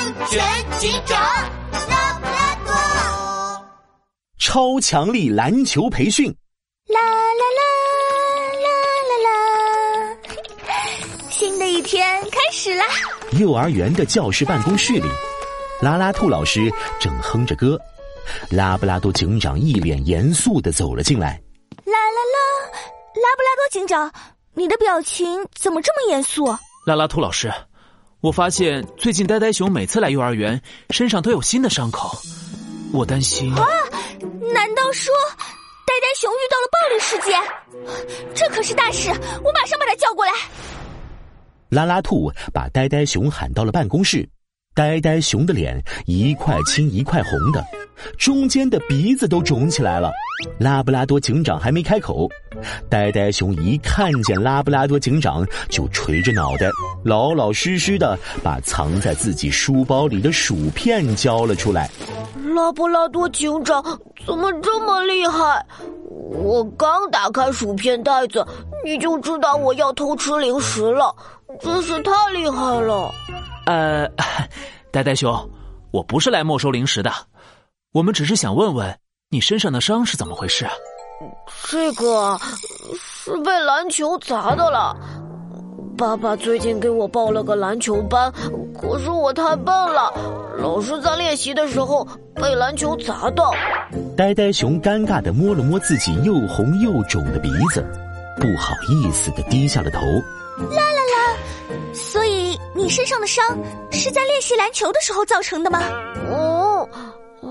安全警长拉布拉多，超强力篮球培训。啦啦啦啦啦啦！新的一天开始啦！幼儿园的教室办公室里，拉拉兔老师正哼着歌，拉布拉多警长一脸严肃的走了进来。啦啦啦！拉布拉多警长，你的表情怎么这么严肃？拉拉兔老师，我发现最近呆呆熊每次来幼儿园，身上都有新的伤口，我担心。啊！难道说呆呆熊遇到了暴力事件？这可是大事，我马上把他叫过来。拉拉兔把呆呆熊喊到了办公室，呆呆熊的脸一块青一块红的，中间的鼻子都肿起来了。拉布拉多警长还没开口，呆呆熊一看见拉布拉多警长，就垂着脑袋，老老实实的把藏在自己书包里的薯片交了出来。拉布拉多警长怎么这么厉害？我刚打开薯片袋子，你就知道我要偷吃零食了，真是太厉害了。呃，呆呆熊，我不是来没收零食的，我们只是想问问你身上的伤是怎么回事啊？这个是被篮球砸的了。爸爸最近给我报了个篮球班，可是我太笨了，老是在练习的时候被篮球砸到。呆呆熊尴尬的摸了摸自己又红又肿的鼻子，不好意思的低下了头。啦啦啦！所以你身上的伤是在练习篮球的时候造成的吗？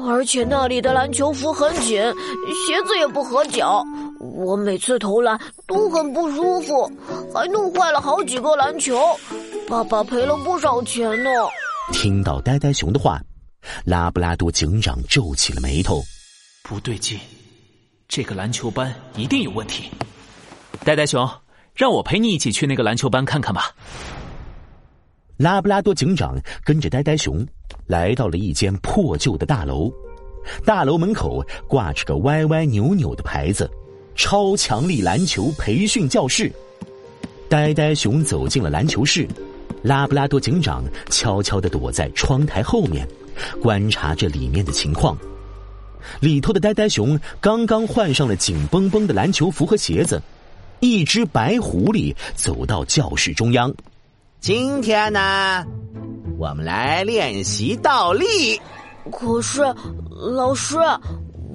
哦，而且那里的篮球服很紧，鞋子也不合脚。我每次投篮都很不舒服，还弄坏了好几个篮球，爸爸赔了不少钱呢。听到呆呆熊的话，拉布拉多警长皱起了眉头，不对劲，这个篮球班一定有问题。呆呆熊，让我陪你一起去那个篮球班看看吧。拉布拉多警长跟着呆呆熊来到了一间破旧的大楼，大楼门口挂着个歪歪扭扭的牌子。超强力篮球培训教室，呆呆熊走进了篮球室，拉布拉多警长悄悄的躲在窗台后面，观察着里面的情况。里头的呆呆熊刚刚换上了紧绷绷的篮球服和鞋子，一只白狐狸走到教室中央。今天呢，我们来练习倒立。可是，老师，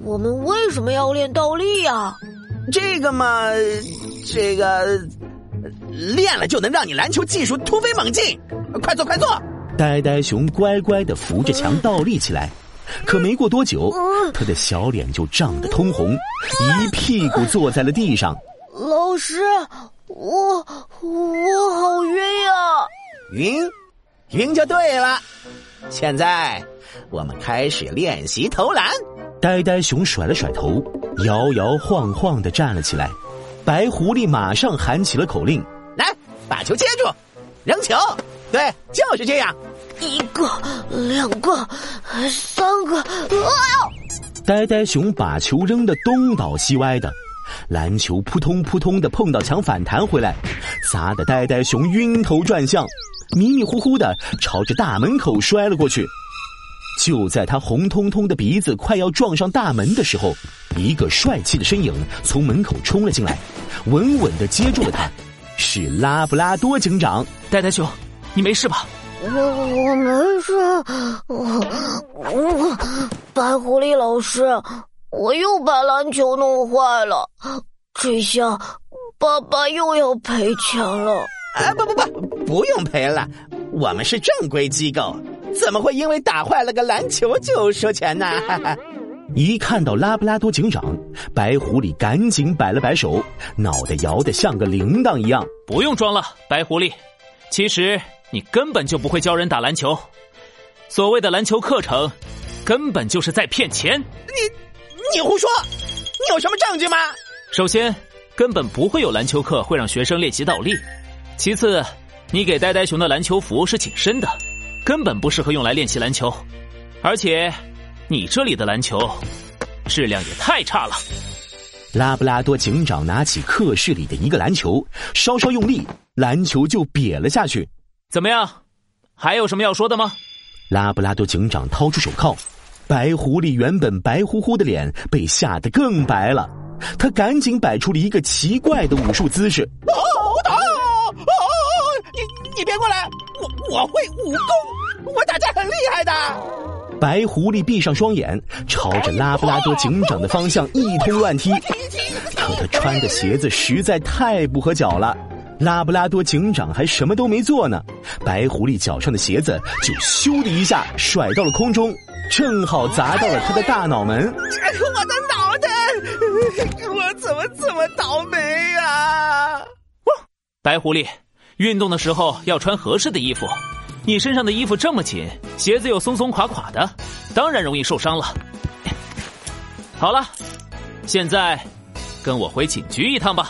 我们为什么要练倒立呀？这个嘛，这个练了就能让你篮球技术突飞猛进。快坐，快坐！呆呆熊乖乖的扶着墙倒立起来，可没过多久，他的小脸就涨得通红，一屁股坐在了地上。老师，我我好晕呀！晕，晕就对了。现在我们开始练习投篮。呆呆熊甩了甩头。摇摇晃晃的站了起来，白狐狸马上喊起了口令：“来，把球接住，扔球。对，就是这样。一个，两个，三个。”啊！呆呆熊把球扔得东倒西歪的，篮球扑通扑通的碰到墙反弹回来，砸得呆呆熊晕头转向，迷迷糊糊的朝着大门口摔了过去。就在他红彤彤的鼻子快要撞上大门的时候，一个帅气的身影从门口冲了进来，稳稳的接住了他。是拉布拉多警长，呆呆熊，你没事吧？我我没事。我我白狐狸老师，我又把篮球弄坏了，这下爸爸又要赔钱了。啊不不不，不用赔了，我们是正规机构。怎么会因为打坏了个篮球就收钱呢？一看到拉布拉多警长，白狐狸赶紧摆了摆手，脑袋摇得像个铃铛一样。不用装了，白狐狸，其实你根本就不会教人打篮球。所谓的篮球课程，根本就是在骗钱。你，你胡说！你有什么证据吗？首先，根本不会有篮球课会让学生练习倒立。其次，你给呆呆熊的篮球服是紧身的。根本不适合用来练习篮球，而且你这里的篮球质量也太差了。拉布拉多警长拿起课室里的一个篮球，稍稍用力，篮球就瘪了下去。怎么样？还有什么要说的吗？拉布拉多警长掏出手铐，白狐狸原本白乎乎的脸被吓得更白了，他赶紧摆出了一个奇怪的武术姿势。哦，疼！哦，你你别过来，我我会武功，我打架很厉害的。白狐狸闭上双眼，朝着拉布拉多警长的方向一通乱踢，可他穿的鞋子实在太不合脚了。拉布拉多警长还什么都没做呢，白狐狸脚上的鞋子就咻的一下甩到了空中，正好砸到了他的大脑门。我的脑袋！我怎么这么倒霉呀？白狐狸，运动的时候要穿合适的衣服。你身上的衣服这么紧，鞋子又松松垮垮的，当然容易受伤了。好了，现在跟我回警局一趟吧。